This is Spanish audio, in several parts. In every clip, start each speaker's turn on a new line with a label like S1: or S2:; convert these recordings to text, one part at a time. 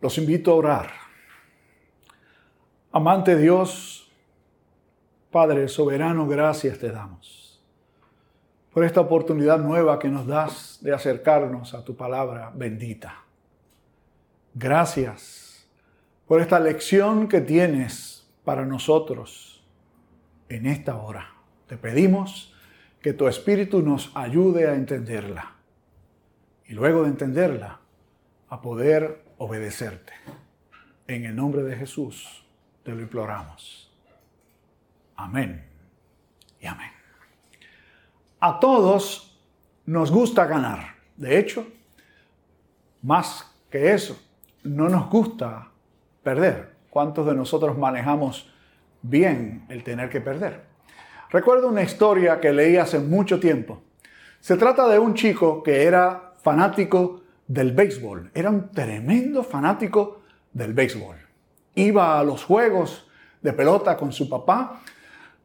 S1: Los invito a orar. Amante Dios, Padre soberano, gracias te damos por esta oportunidad nueva que nos das de acercarnos a tu palabra bendita. Gracias por esta lección que tienes para nosotros en esta hora. Te pedimos que tu Espíritu nos ayude a entenderla y luego de entenderla, a poder obedecerte. En el nombre de Jesús te lo imploramos. Amén y amén. A todos nos gusta ganar. De hecho, más que eso, no nos gusta perder. ¿Cuántos de nosotros manejamos bien el tener que perder? Recuerdo una historia que leí hace mucho tiempo. Se trata de un chico que era fanático del béisbol, era un tremendo fanático del béisbol. Iba a los juegos de pelota con su papá,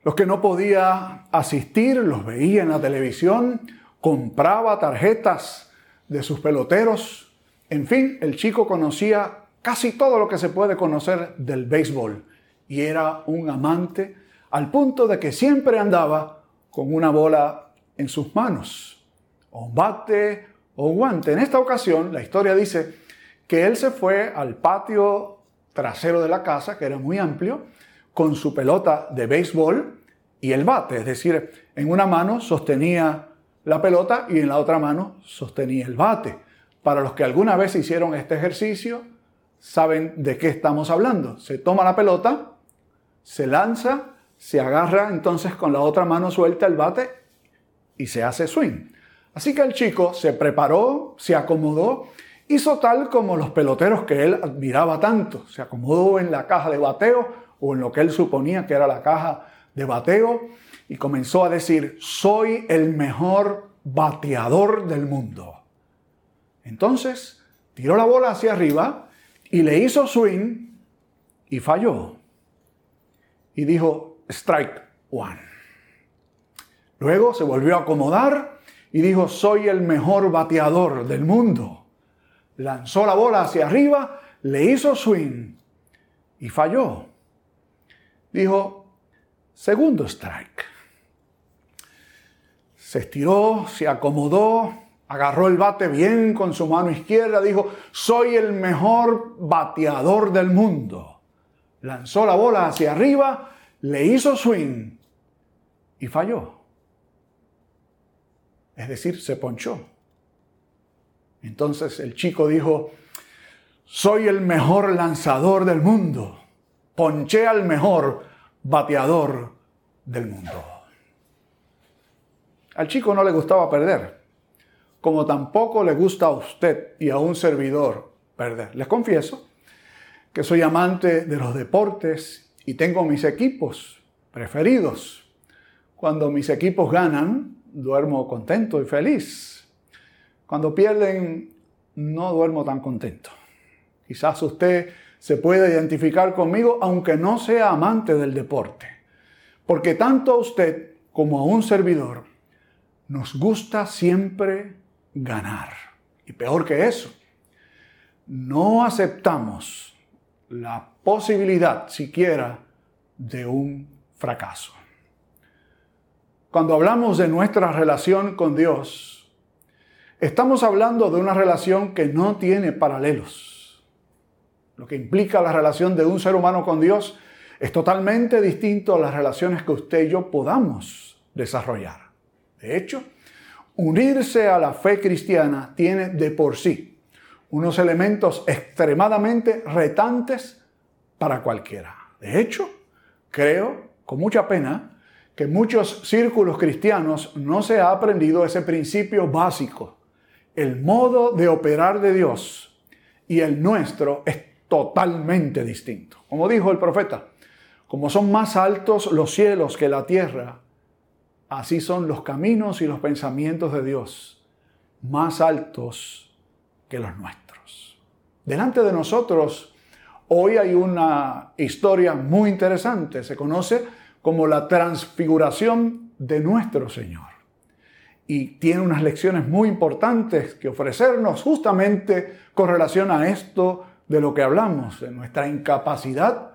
S1: los que no podía asistir los veía en la televisión, compraba tarjetas de sus peloteros, en fin, el chico conocía casi todo lo que se puede conocer del béisbol y era un amante al punto de que siempre andaba con una bola en sus manos, o un bate, o. En esta ocasión, la historia dice que él se fue al patio trasero de la casa, que era muy amplio, con su pelota de béisbol y el bate. Es decir, en una mano sostenía la pelota y en la otra mano sostenía el bate. Para los que alguna vez hicieron este ejercicio, saben de qué estamos hablando. Se toma la pelota, se lanza, se agarra entonces con la otra mano suelta el bate y se hace swing. Así que el chico se preparó, se acomodó, hizo tal como los peloteros que él admiraba tanto. Se acomodó en la caja de bateo o en lo que él suponía que era la caja de bateo y comenzó a decir, soy el mejor bateador del mundo. Entonces tiró la bola hacia arriba y le hizo swing y falló. Y dijo, strike one. Luego se volvió a acomodar y dijo, soy el mejor bateador del mundo. Lanzó la bola hacia arriba, le hizo swing y falló. Dijo, segundo strike. Se estiró, se acomodó, agarró el bate bien con su mano izquierda, dijo, soy el mejor bateador del mundo. Lanzó la bola hacia arriba, le hizo swing y falló es decir, se ponchó. Entonces el chico dijo, soy el mejor lanzador del mundo, ponché al mejor bateador del mundo. Al chico no le gustaba perder, como tampoco le gusta a usted y a un servidor perder. Les confieso que soy amante de los deportes y tengo mis equipos preferidos. Cuando mis equipos ganan, duermo contento y feliz. Cuando pierden, no duermo tan contento. Quizás usted se puede identificar conmigo aunque no sea amante del deporte. Porque tanto a usted como a un servidor nos gusta siempre ganar. Y peor que eso, no aceptamos la posibilidad siquiera de un fracaso. Cuando hablamos de nuestra relación con Dios, estamos hablando de una relación que no tiene paralelos. Lo que implica la relación de un ser humano con Dios es totalmente distinto a las relaciones que usted y yo podamos desarrollar. De hecho, unirse a la fe cristiana tiene de por sí unos elementos extremadamente retantes para cualquiera. De hecho, creo, con mucha pena, que muchos círculos cristianos no se ha aprendido ese principio básico. El modo de operar de Dios y el nuestro es totalmente distinto. Como dijo el profeta, como son más altos los cielos que la tierra, así son los caminos y los pensamientos de Dios, más altos que los nuestros. Delante de nosotros hoy hay una historia muy interesante. Se conoce como la transfiguración de nuestro Señor. Y tiene unas lecciones muy importantes que ofrecernos justamente con relación a esto de lo que hablamos, de nuestra incapacidad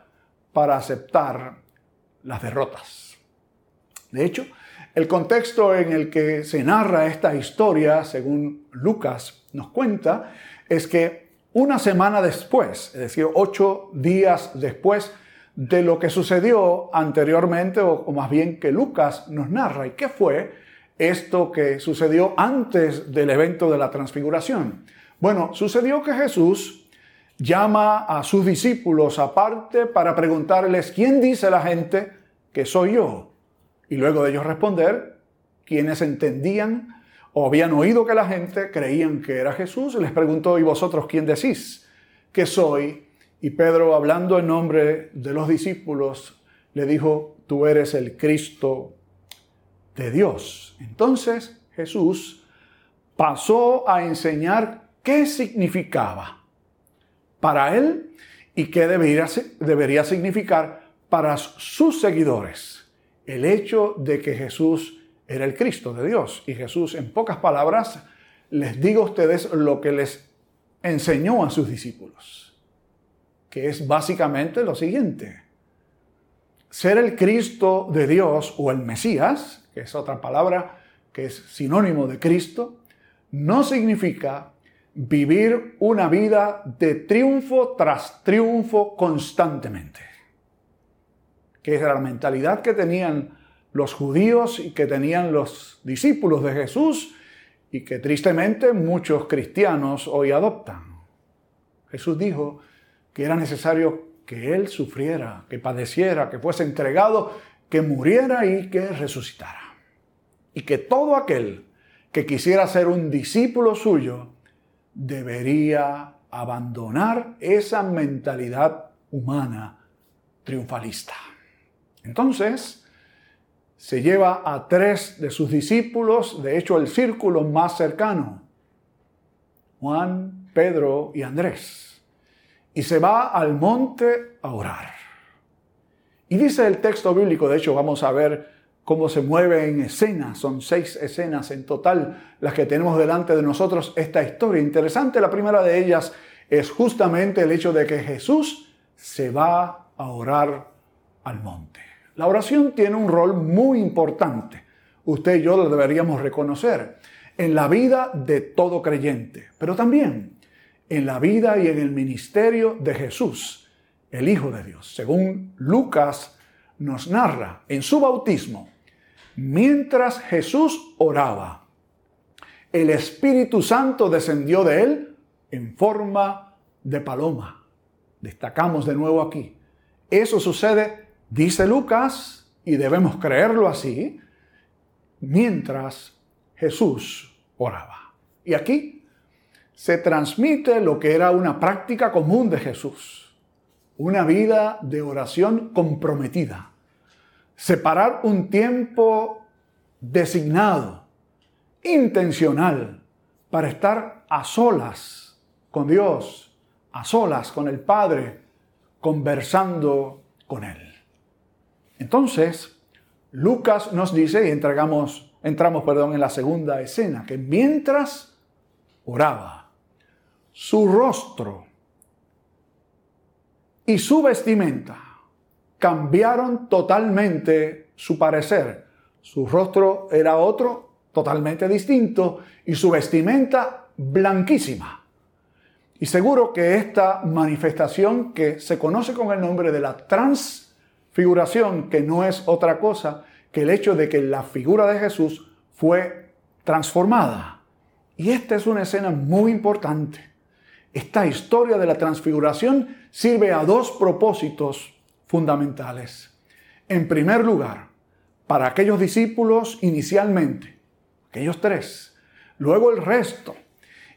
S1: para aceptar las derrotas. De hecho, el contexto en el que se narra esta historia, según Lucas nos cuenta, es que una semana después, es decir, ocho días después de lo que sucedió anteriormente, o, más bien que Lucas nos narra, ¿y qué fue esto que sucedió antes del evento de la transfiguración? Bueno, sucedió que Jesús llama a sus discípulos aparte para preguntarles, ¿quién dice la gente que soy yo? Y luego de ellos responder, quienes entendían o habían oído que la gente creían que era Jesús, les preguntó, ¿y vosotros quién decís que soy? Y Pedro, hablando en nombre de los discípulos, le dijo, tú eres el Cristo de Dios. Entonces Jesús pasó a enseñar qué significaba para él y qué debería, debería significar para sus seguidores el hecho de que Jesús era el Cristo de Dios. Y Jesús, en pocas palabras, les digo a ustedes lo que les enseñó a sus discípulos, que es básicamente lo siguiente. Ser el Cristo de Dios o el Mesías, que es otra palabra que es sinónimo de Cristo, no significa vivir una vida de triunfo tras triunfo constantemente, que es la mentalidad que tenían los judíos y que tenían los discípulos de Jesús y que tristemente muchos cristianos hoy adoptan. Jesús dijo que era necesario que Él sufriera, que padeciera, que fuese entregado, que muriera y que resucitara. Y que todo aquel que quisiera ser un discípulo suyo debería abandonar esa mentalidad humana triunfalista. Entonces, se lleva a tres de sus discípulos, de hecho el círculo más cercano, Juan, Pedro y Andrés, y se va al monte a orar. Y dice el texto bíblico, de hecho vamos a ver cómo se mueve en escenas, son seis escenas en total las que tenemos delante de nosotros esta historia. Interesante, la primera de ellas es justamente el hecho de que Jesús se va a orar al monte. La oración tiene un rol muy importante, usted y yo lo deberíamos reconocer, en la vida de todo creyente, pero también en la vida y en el ministerio de Jesús, el Hijo de Dios. Según Lucas nos narra en su bautismo, mientras Jesús oraba, el Espíritu Santo descendió de él en forma de paloma. Destacamos de nuevo aquí. Eso sucede, dice Lucas, y debemos creerlo así, mientras Jesús oraba. Y aquí se transmite lo que era una práctica común de Jesús, una vida de oración comprometida separar un tiempo designado, intencional, para estar a solas con Dios, a solas con el Padre, conversando con Él. Entonces, Lucas nos dice, y entregamos, entramos perdón, en la segunda escena, que mientras oraba, su rostro y su vestimenta cambiaron totalmente su parecer. Su rostro era otro, totalmente distinto, y su vestimenta blanquísima. Y seguro que esta manifestación que se conoce con el nombre de la transfiguración, que no es otra cosa que el hecho de que la figura de Jesús fue transformada. Y esta es una escena muy importante. Esta historia de la transfiguración sirve a dos propósitos fundamentales. En primer lugar, para aquellos discípulos inicialmente, aquellos tres, luego el resto,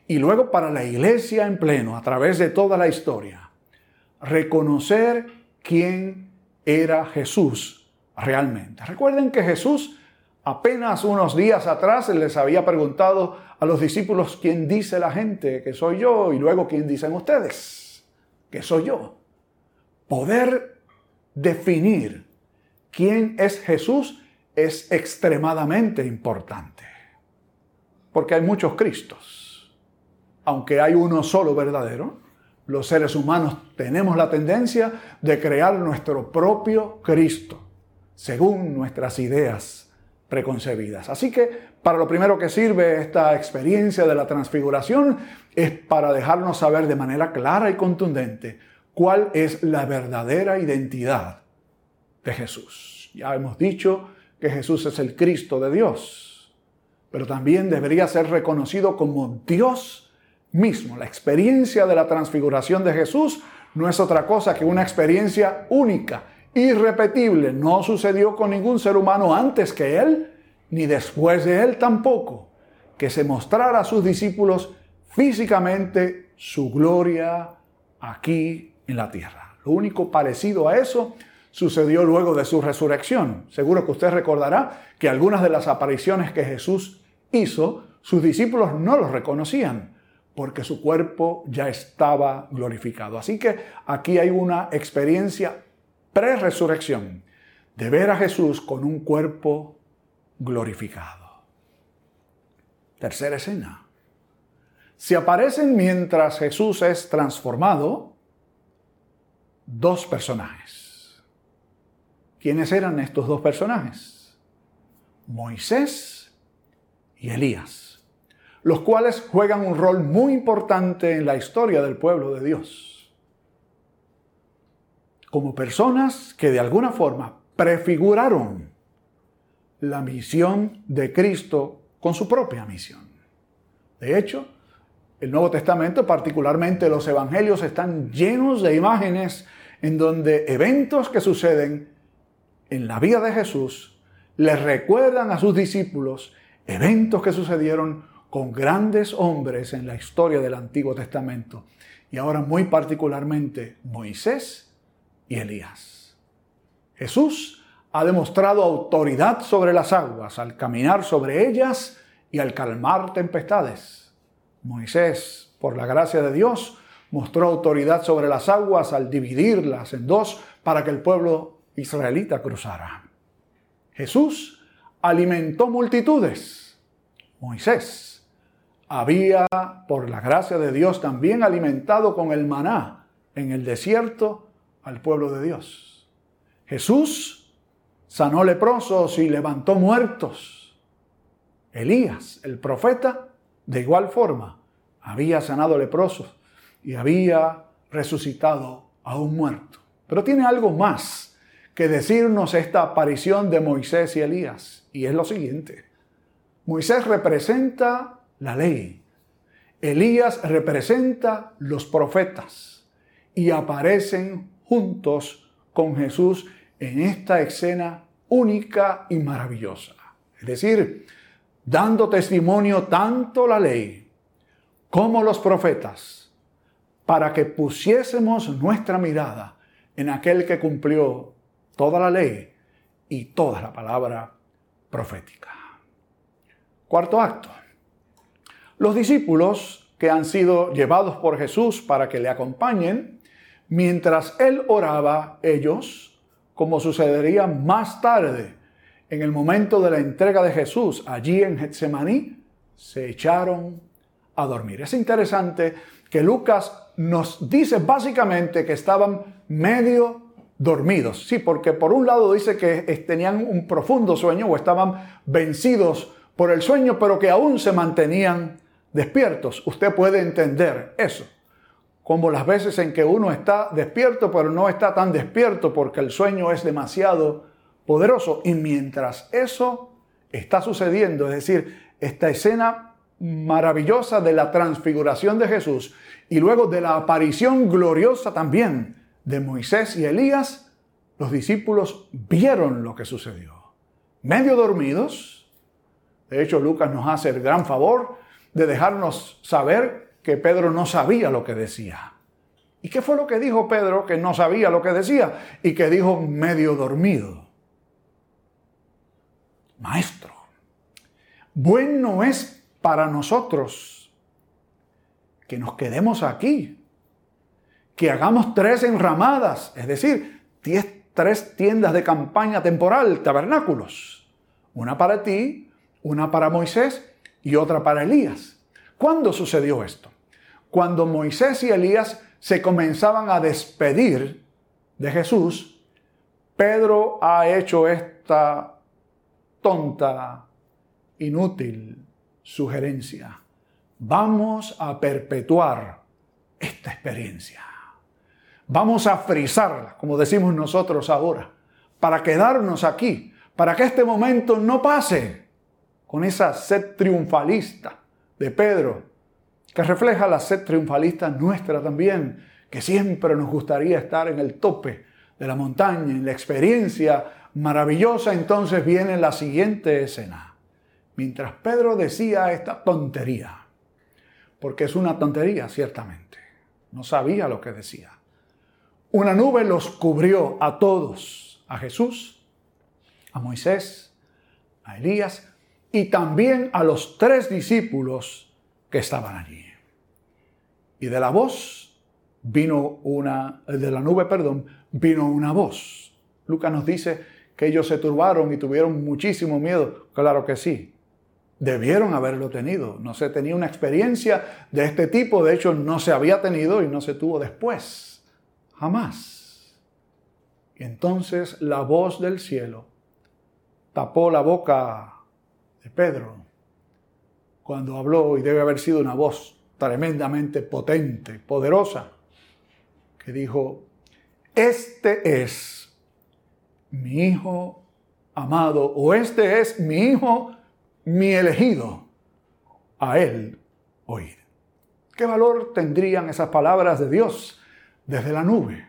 S1: y luego para la iglesia en pleno, a través de toda la historia, reconocer quién era Jesús realmente. Recuerden que Jesús apenas unos días atrás les había preguntado a los discípulos quién dice la gente que soy yo y luego quién dicen ustedes que soy yo. Poder definir quién es Jesús es extremadamente importante. Porque hay muchos Cristos. Aunque hay uno solo verdadero, los seres humanos tenemos la tendencia de crear nuestro propio Cristo, según nuestras ideas preconcebidas. Así que para lo primero que sirve esta experiencia de la transfiguración es para dejarnos saber de manera clara y contundente cuál es la verdadera identidad de Jesús. Ya hemos dicho que Jesús es el Cristo de Dios, pero también debería ser reconocido como Dios mismo. La experiencia de la transfiguración de Jesús no es otra cosa que una experiencia única, irrepetible. No sucedió con ningún ser humano antes que Él ni después de él tampoco, que se mostrara a sus discípulos físicamente su gloria aquí en la tierra. Lo único parecido a eso sucedió luego de su resurrección. Seguro que usted recordará que algunas de las apariciones que Jesús hizo, sus discípulos no los reconocían porque su cuerpo ya estaba glorificado. Así que aquí hay una experiencia pre-resurrección de ver a Jesús con un cuerpo glorificado. Tercera escena. Se aparecen mientras Jesús es transformado dos personajes. ¿Quiénes eran estos dos personajes? Moisés y Elías, los cuales juegan un rol muy importante en la historia del pueblo de Dios. Como personas que de alguna forma prefiguraron la misión de Cristo con su propia misión. De hecho, el Nuevo Testamento, particularmente los Evangelios, están llenos de imágenes en donde eventos que suceden en la vida de Jesús les recuerdan a sus discípulos eventos que sucedieron con grandes hombres en la historia del Antiguo Testamento y ahora muy particularmente Moisés y Elías. Jesús ha demostrado autoridad sobre las aguas al caminar sobre ellas y al calmar tempestades. Moisés, por la gracia de Dios, mostró autoridad sobre las aguas al dividirlas en dos para que el pueblo israelita cruzara. Jesús alimentó multitudes. Moisés había, por la gracia de Dios, también alimentado con el maná en el desierto al pueblo de Dios. Jesús sanó leprosos y levantó muertos. Elías, el profeta, de igual forma, había sanado leprosos y había resucitado a un muerto. Pero tiene algo más que decirnos esta aparición de Moisés y Elías, y es lo siguiente. Moisés representa la ley, Elías representa los profetas y aparecen juntos con Jesús en esta escena única y maravillosa. Es decir, dando testimonio tanto la ley como los profetas, para que pusiésemos nuestra mirada en aquel que cumplió toda la ley y toda la palabra profética. Cuarto acto. Los discípulos que han sido llevados por Jesús para que le acompañen, mientras él oraba, ellos como sucedería más tarde, en el momento de la entrega de Jesús, allí en Getsemaní, se echaron a dormir. Es interesante que Lucas nos dice básicamente que estaban medio dormidos. Sí, porque por un lado dice que tenían un profundo sueño o estaban vencidos por el sueño, pero que aún se mantenían despiertos. Usted puede entender eso como las veces en que uno está despierto, pero no está tan despierto porque el sueño es demasiado poderoso. Y mientras eso está sucediendo, es decir, esta escena maravillosa de la transfiguración de Jesús y luego de la aparición gloriosa también de Moisés y Elías, los discípulos vieron lo que sucedió. Medio dormidos, de hecho Lucas nos hace el gran favor de dejarnos saber que Pedro no sabía lo que decía. ¿Y qué fue lo que dijo Pedro que no sabía lo que decía y que dijo medio dormido? Maestro, bueno es para nosotros que nos quedemos aquí, que hagamos tres enramadas, es decir, tres tiendas de campaña temporal, tabernáculos, una para ti, una para Moisés y otra para Elías. ¿Cuándo sucedió esto? Cuando Moisés y Elías se comenzaban a despedir de Jesús, Pedro ha hecho esta tonta, inútil sugerencia. Vamos a perpetuar esta experiencia. Vamos a frizarla, como decimos nosotros ahora, para quedarnos aquí, para que este momento no pase con esa sed triunfalista de Pedro, que refleja la sed triunfalista nuestra también, que siempre nos gustaría estar en el tope de la montaña, en la experiencia maravillosa, entonces viene la siguiente escena. Mientras Pedro decía esta tontería, porque es una tontería ciertamente, no sabía lo que decía. Una nube los cubrió a todos, a Jesús, a Moisés, a Elías y también a los tres discípulos que estaban allí. Y de la voz vino una, de la nube, perdón, vino una voz. Lucas nos dice que ellos se turbaron y tuvieron muchísimo miedo. Claro que sí. Debieron haberlo tenido. No se tenía una experiencia de este tipo. De hecho, no se había tenido y no se tuvo después. Jamás. Y entonces la voz del cielo tapó la boca de Pedro cuando habló y debe haber sido una voz tremendamente potente, poderosa, que dijo, este es mi hijo amado o este es mi hijo, mi elegido, a él oír. ¿Qué valor tendrían esas palabras de Dios desde la nube?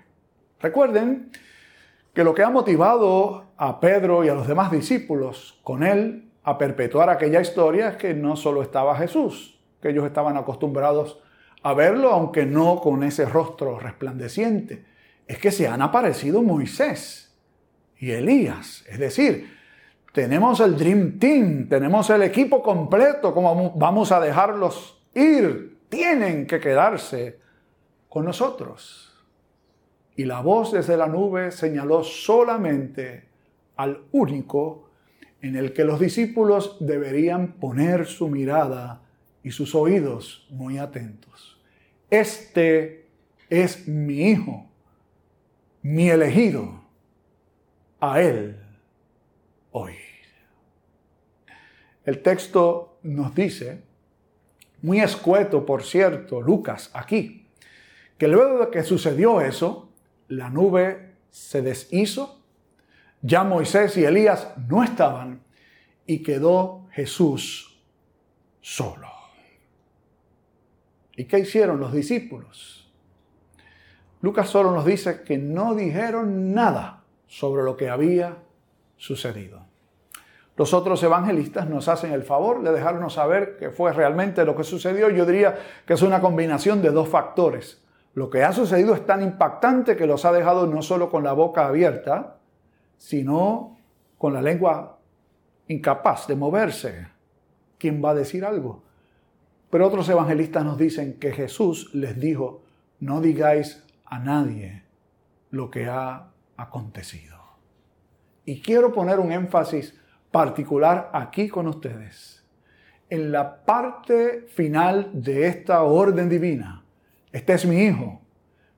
S1: Recuerden que lo que ha motivado a Pedro y a los demás discípulos con él a perpetuar aquella historia es que no solo estaba Jesús, que ellos estaban acostumbrados a verlo, aunque no con ese rostro resplandeciente, es que se han aparecido Moisés y Elías. Es decir, tenemos el Dream Team, tenemos el equipo completo, como vamos a dejarlos ir? Tienen que quedarse con nosotros. Y la voz desde la nube señaló solamente al único en el que los discípulos deberían poner su mirada y sus oídos muy atentos. Este es mi Hijo, mi elegido. A Él oír. El texto nos dice, muy escueto por cierto, Lucas, aquí, que luego de que sucedió eso, la nube se deshizo ya Moisés y Elías no estaban y quedó Jesús solo. ¿Y qué hicieron los discípulos? Lucas solo nos dice que no dijeron nada sobre lo que había sucedido. Los otros evangelistas nos hacen el favor de dejarnos saber qué fue realmente lo que sucedió. Yo diría que es una combinación de dos factores. Lo que ha sucedido es tan impactante que los ha dejado no solo con la boca abierta, sino con la lengua incapaz de moverse. ¿Quién va a decir algo? Pero otros evangelistas nos dicen que Jesús les dijo, no digáis a nadie lo que ha acontecido. Y quiero poner un énfasis particular aquí con ustedes. En la parte final de esta orden divina, este es mi hijo,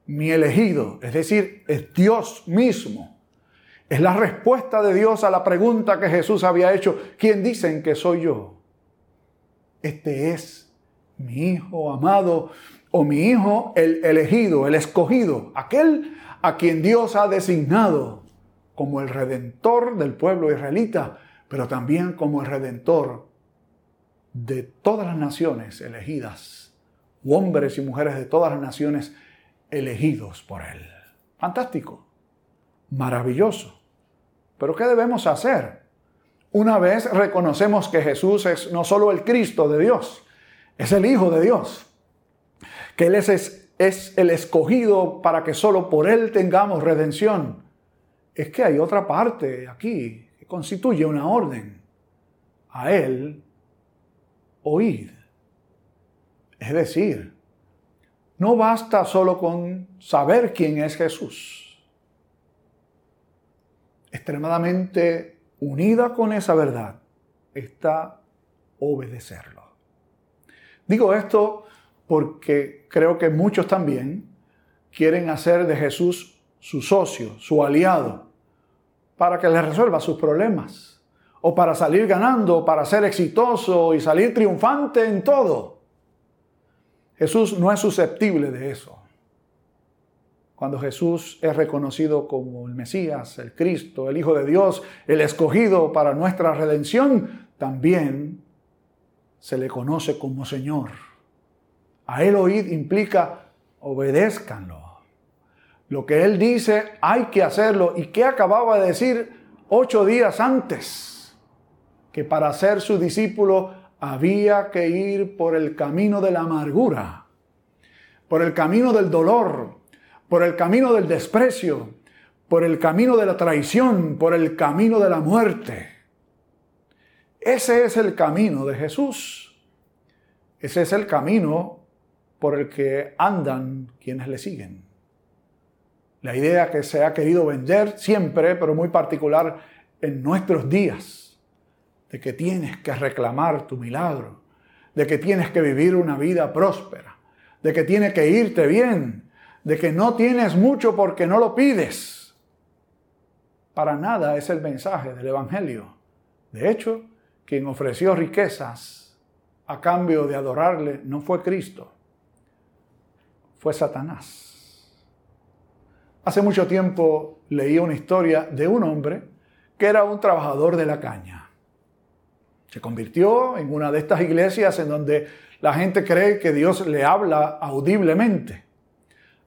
S1: mi elegido, es decir, es Dios mismo es la respuesta de Dios a la pregunta que Jesús había hecho. ¿Quién dicen que soy yo? Este es mi hijo amado o mi hijo el elegido, el escogido, aquel a quien Dios ha designado como el redentor del pueblo israelita, pero también como el redentor de todas las naciones elegidas, hombres y mujeres de todas las naciones elegidos por Él. Fantástico maravilloso. Pero ¿qué debemos hacer? Una vez reconocemos que Jesús es no solo el Cristo de Dios, es el Hijo de Dios, que Él es, es, el escogido para que solo por Él tengamos redención. Es que hay otra parte aquí que constituye una orden. A Él oír. Es decir, no basta solo con saber quién es Jesús extremadamente unida con esa verdad está obedecerlo. Digo esto porque creo que muchos también quieren hacer de Jesús su socio, su aliado, para que les resuelva sus problemas, o para salir ganando, para ser exitoso y salir triunfante en todo. Jesús no es susceptible de eso. Cuando Jesús es reconocido como el Mesías, el Cristo, el Hijo de Dios, el escogido para nuestra redención, también se le conoce como Señor. A Él oír implica obedézcanlo. Lo que Él dice hay que hacerlo. ¿Y qué acababa de decir ocho días antes? Que para ser su discípulo había que ir por el camino de la amargura, por el camino del dolor, por el camino del desprecio, por el camino de la traición, por el camino de la muerte. Ese es el camino de Jesús. Ese es el camino por el que andan quienes le siguen. La idea que se ha querido vender siempre, pero muy particular en nuestros días, de que tienes que reclamar tu milagro, de que tienes que vivir una vida próspera, de que tiene que irte bien, de que no tienes mucho porque no lo pides. Para nada es el mensaje del Evangelio. De hecho, quien ofreció riquezas a cambio de adorarle no fue Cristo, fue Satanás. Hace mucho tiempo leí una historia de un hombre que era un trabajador de la caña. Se convirtió en una de estas iglesias en donde la gente cree que Dios le habla audiblemente.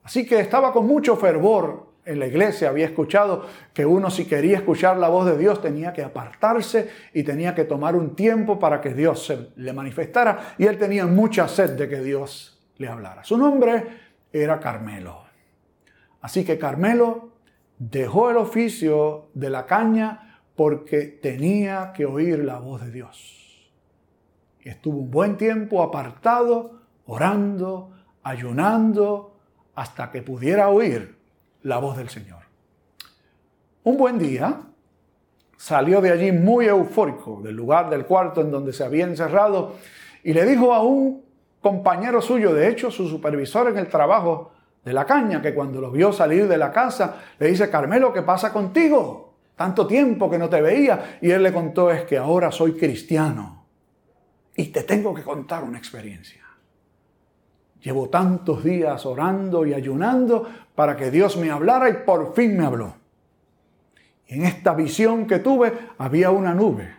S1: Así que estaba con mucho fervor en la iglesia había escuchado que uno si quería escuchar la voz de Dios tenía que apartarse y tenía que tomar un tiempo para que Dios se le manifestara y él tenía mucha sed de que Dios le hablara. Su nombre era Carmelo. Así que Carmelo dejó el oficio de la caña porque tenía que oír la voz de Dios. Y estuvo un buen tiempo apartado, orando, ayunando, hasta que pudiera oír la voz del Señor. Un buen día salió de allí muy eufórico, del lugar del cuarto en donde se había encerrado, y le dijo a un compañero suyo, de hecho su supervisor en el trabajo de la caña, que cuando lo vio salir de la casa, le dice, Carmelo, ¿qué pasa contigo? Tanto tiempo que no te veía. Y él le contó, es que ahora soy cristiano y te tengo que contar una experiencia. Llevo tantos días orando y ayunando para que Dios me hablara y por fin me habló. Y en esta visión que tuve había una nube.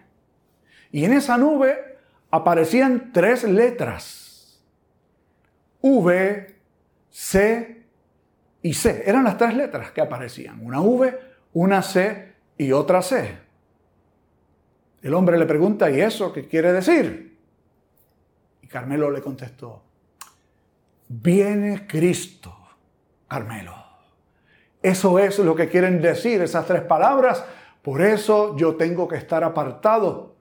S1: Y en esa nube aparecían tres letras. V, C y C. Eran las tres letras que aparecían. Una V, una C y otra C. El hombre le pregunta, ¿y eso qué quiere decir? Y Carmelo le contestó, viene Cristo, Carmelo. Eso es lo que quieren decir esas tres palabras. Por eso yo tengo que estar apartado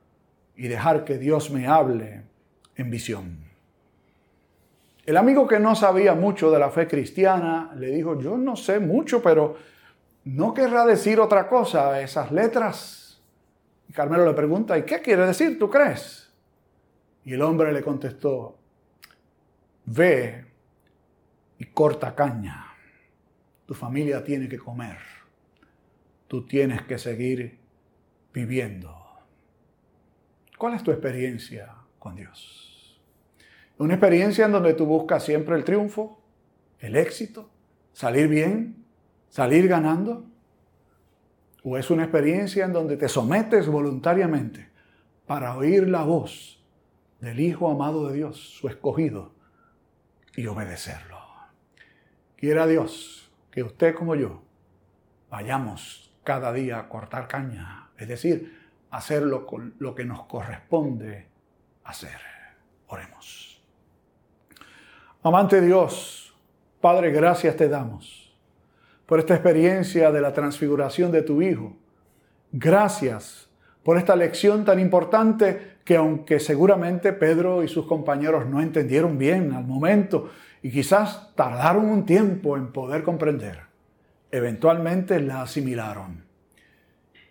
S1: y dejar que Dios me hable en visión. El amigo que no sabía mucho de la fe cristiana le dijo, yo no sé mucho, pero ¿no querrá decir otra cosa esas letras? Y Carmelo le pregunta, ¿y qué quiere decir, tú crees? Y el hombre le contestó, ve y corta caña. Tu familia tiene que comer. Tú tienes que seguir viviendo. ¿Cuál es tu experiencia con Dios? ¿Una experiencia en donde tú buscas siempre el triunfo, el éxito, salir bien, salir ganando? ¿O es una experiencia en donde te sometes voluntariamente para oír la voz del Hijo amado de Dios, su escogido, y obedecerlo? Quiera Dios que usted como yo vayamos cada día a cortar caña, es decir, hacerlo con lo que nos corresponde hacer. Oremos. Amante Dios, Padre, gracias te damos por esta experiencia de la transfiguración de tu Hijo. Gracias por esta lección tan importante que aunque seguramente Pedro y sus compañeros no entendieron bien al momento y quizás tardaron un tiempo en poder comprender, eventualmente la asimilaron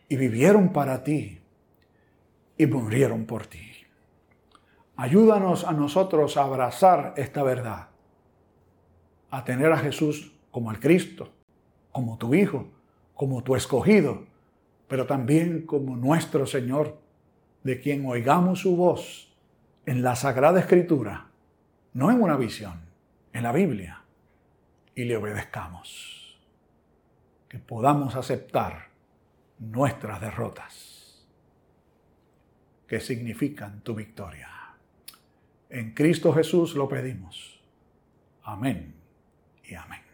S1: y vivieron para ti y murieron por ti. Ayúdanos a nosotros a abrazar esta verdad, a tener a Jesús como el Cristo, como tu Hijo, como tu escogido, pero también como nuestro Señor, de quien oigamos su voz en la Sagrada Escritura, no en una visión, en la Biblia, y le obedezcamos. Que podamos aceptar nuestras derrotas, que significan tu victoria. En Cristo Jesús lo pedimos. Amén y amén.